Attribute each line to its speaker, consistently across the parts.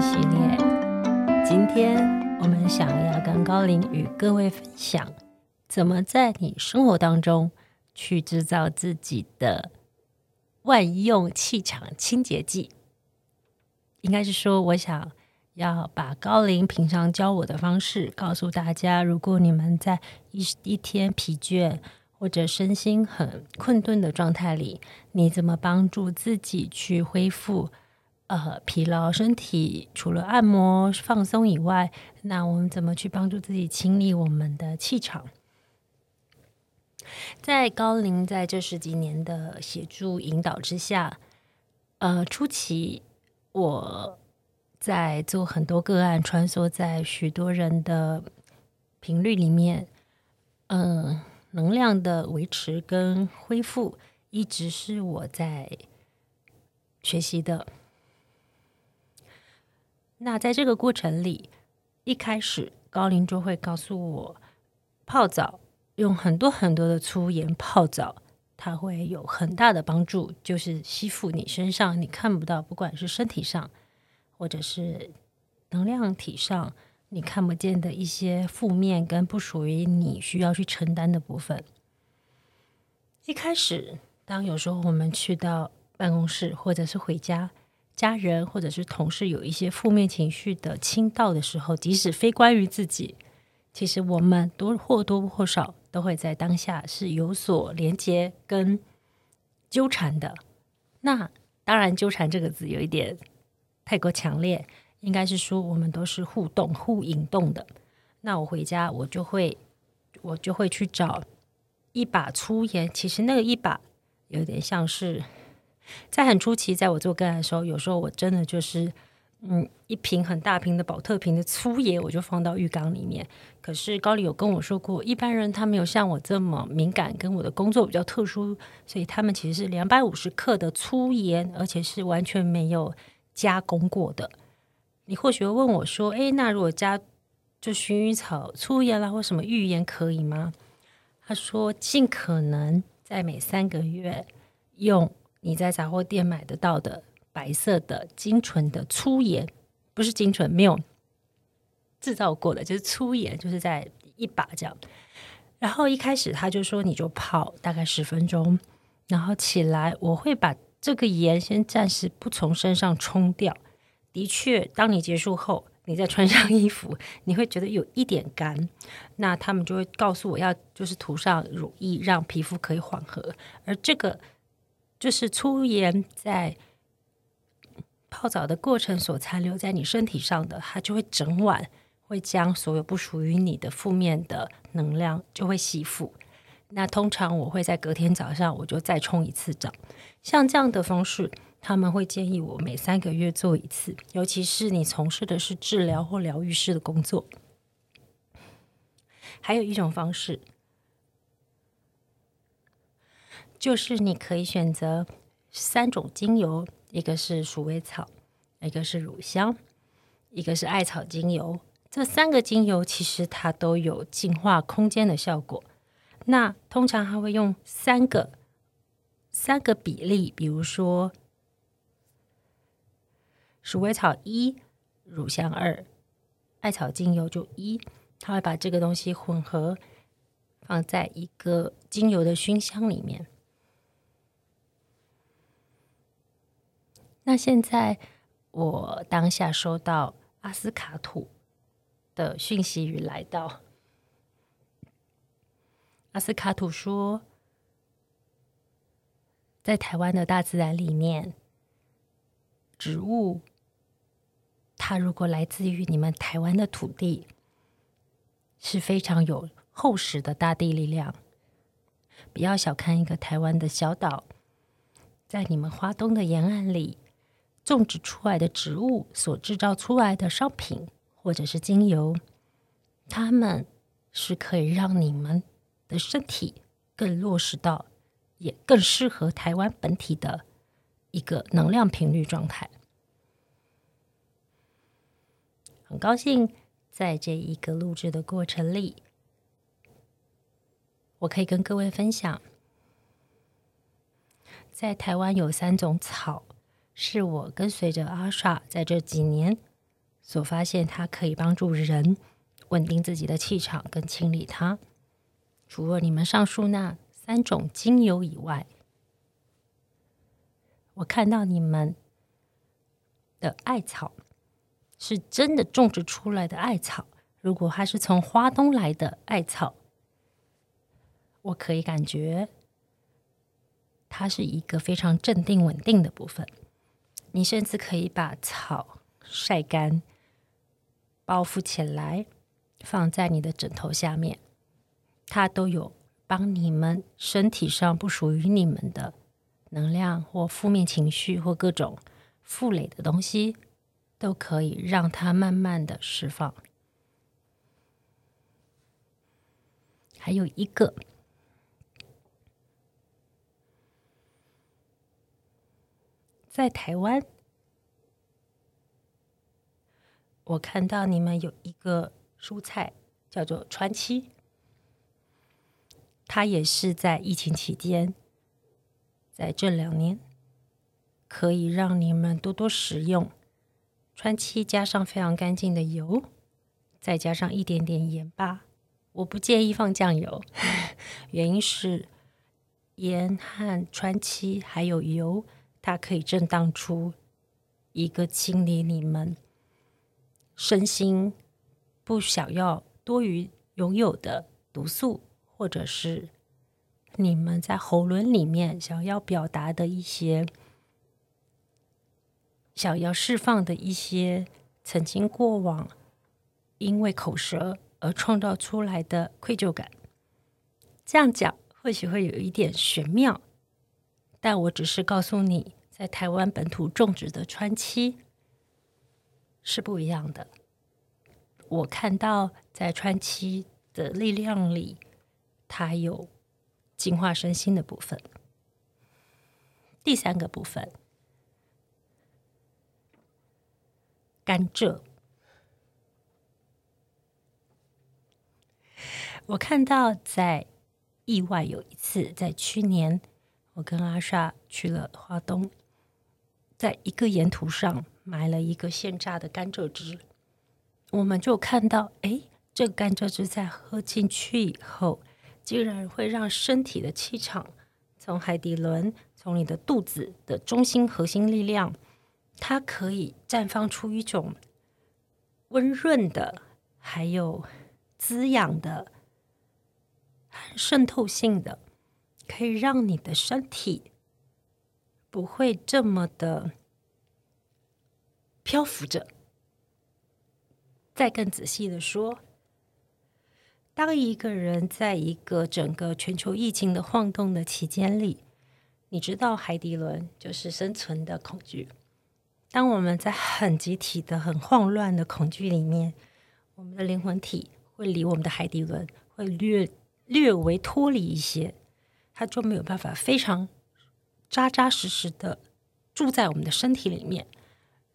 Speaker 1: 系列。今天我们想要跟高林与各位分享，怎么在你生活当中去制造自己的万用气场清洁剂。应该是说，我想要把高林平常教我的方式告诉大家。如果你们在一一天疲倦或者身心很困顿的状态里，你怎么帮助自己去恢复？呃，疲劳身体除了按摩放松以外，那我们怎么去帮助自己清理我们的气场？在高龄在这十几年的协助引导之下，呃，初期我在做很多个案，穿梭在许多人的频率里面，嗯，能量的维持跟恢复，一直是我在学习的。那在这个过程里，一开始高林就会告诉我，泡澡用很多很多的粗盐泡澡，它会有很大的帮助，就是吸附你身上你看不到，不管是身体上或者是能量体上你看不见的一些负面跟不属于你需要去承担的部分。一开始，当有时候我们去到办公室或者是回家。家人或者是同事有一些负面情绪的倾倒的时候，即使非关于自己，其实我们多或多或少都会在当下是有所连接跟纠缠的。那当然，纠缠这个字有一点太过强烈，应该是说我们都是互动、互引动的。那我回家，我就会我就会去找一把粗盐，其实那个一把有点像是。在很初期，在我做个案的时候，有时候我真的就是，嗯，一瓶很大瓶的保特瓶的粗盐，我就放到浴缸里面。可是高里有跟我说过，一般人他没有像我这么敏感，跟我的工作比较特殊，所以他们其实是两百五十克的粗盐，而且是完全没有加工过的。你或许会问我说：“诶，那如果加就薰衣草粗盐啦，或什么浴盐可以吗？”他说：“尽可能在每三个月用。”你在杂货店买得到的白色的精纯的粗盐，不是精纯，没有制造过的，就是粗盐，就是在一把这样。然后一开始他就说，你就泡大概十分钟，然后起来，我会把这个盐先暂时不从身上冲掉。的确，当你结束后，你再穿上衣服，你会觉得有一点干。那他们就会告诉我要就是涂上乳液，让皮肤可以缓和。而这个。就是粗盐在泡澡的过程所残留在你身体上的，它就会整晚会将所有不属于你的负面的能量就会吸附。那通常我会在隔天早上我就再冲一次澡，像这样的方式，他们会建议我每三个月做一次，尤其是你从事的是治疗或疗愈师的工作。还有一种方式。就是你可以选择三种精油，一个是鼠尾草，一个是乳香，一个是艾草精油。这三个精油其实它都有净化空间的效果。那通常它会用三个三个比例，比如说鼠尾草一，乳香二，艾草精油就一，它会把这个东西混合放在一个精油的熏香里面。那现在我当下收到阿斯卡图的讯息与来到，阿斯卡图说，在台湾的大自然里面，植物它如果来自于你们台湾的土地，是非常有厚实的大地力量。不要小看一个台湾的小岛，在你们华东的沿岸里。种植出来的植物所制造出来的商品，或者是精油，它们是可以让你们的身体更落实到，也更适合台湾本体的一个能量频率状态。很高兴在这一个录制的过程里，我可以跟各位分享，在台湾有三种草。是我跟随着阿莎在这几年所发现它可以帮助人稳定自己的气场跟清理它。除了你们上述那三种精油以外，我看到你们的艾草是真的种植出来的艾草。如果它是从花东来的艾草，我可以感觉它是一个非常镇定稳定的部分。你甚至可以把草晒干，包覆起来，放在你的枕头下面，它都有帮你们身体上不属于你们的能量或负面情绪或各种负累的东西，都可以让它慢慢的释放。还有一个，在台湾，我看到你们有一个蔬菜叫做川七，它也是在疫情期间，在这两年可以让你们多多食用。川七加上非常干净的油，再加上一点点盐巴。我不建议放酱油，原因是盐和川七还有油，它可以震荡出一个清理你们身心不想要多余拥有的毒素，或者是你们在喉轮里面想要表达的一些、想要释放的一些曾经过往因为口舌。而创造出来的愧疚感，这样讲或许会有一点玄妙，但我只是告诉你，在台湾本土种植的川七是不一样的。我看到在川七的力量里，它有净化身心的部分。第三个部分，甘蔗。我看到在意外有一次，在去年，我跟阿莎去了华东，在一个沿途上买了一个现榨的甘蔗汁，我们就看到，哎，这个甘蔗汁在喝进去以后，竟然会让身体的气场从海底轮，从你的肚子的中心核心力量，它可以绽放出一种温润的，还有滋养的。渗透性的，可以让你的身体不会这么的漂浮着。再更仔细的说，当一个人在一个整个全球疫情的晃动的期间里，你知道海底轮就是生存的恐惧。当我们在很集体的、很慌乱的恐惧里面，我们的灵魂体会离我们的海底轮会略。略微脱离一些，它就没有办法非常扎扎实实的住在我们的身体里面，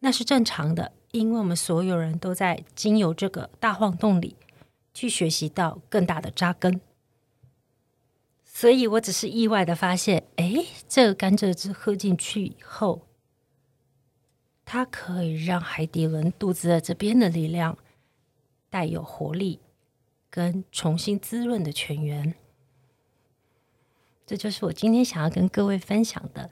Speaker 1: 那是正常的，因为我们所有人都在经由这个大晃动里去学习到更大的扎根。所以我只是意外的发现，哎，这个甘蔗汁喝进去以后，它可以让海底轮肚子的这边的力量带有活力。跟重新滋润的泉源，这就是我今天想要跟各位分享的。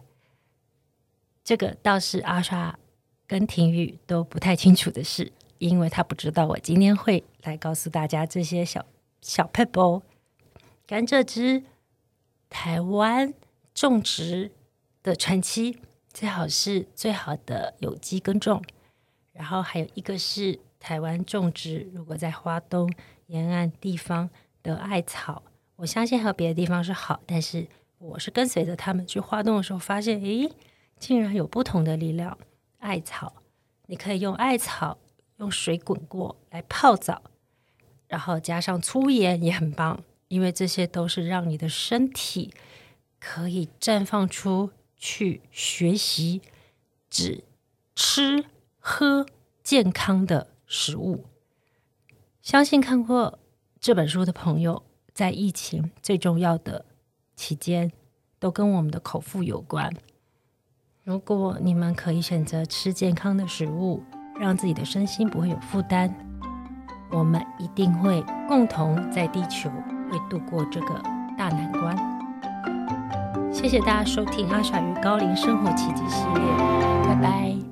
Speaker 1: 这个倒是阿莎跟婷宇都不太清楚的事，因为他不知道我今天会来告诉大家这些小小 pebble 甘蔗汁，台湾种植的传奇，最好是最好的有机耕种，然后还有一个是台湾种植，如果在花东。沿岸地方的艾草，我相信和别的地方是好，但是我是跟随着他们去花动的时候，发现诶，竟然有不同的力量。艾草，你可以用艾草用水滚过来泡澡，然后加上粗盐也很棒，因为这些都是让你的身体可以绽放出去学习只吃喝健康的食物。相信看过这本书的朋友，在疫情最重要的期间，都跟我们的口腹有关。如果你们可以选择吃健康的食物，让自己的身心不会有负担。我们一定会共同在地球会度过这个大难关。谢谢大家收听阿傻与高龄生活奇迹系列，拜拜。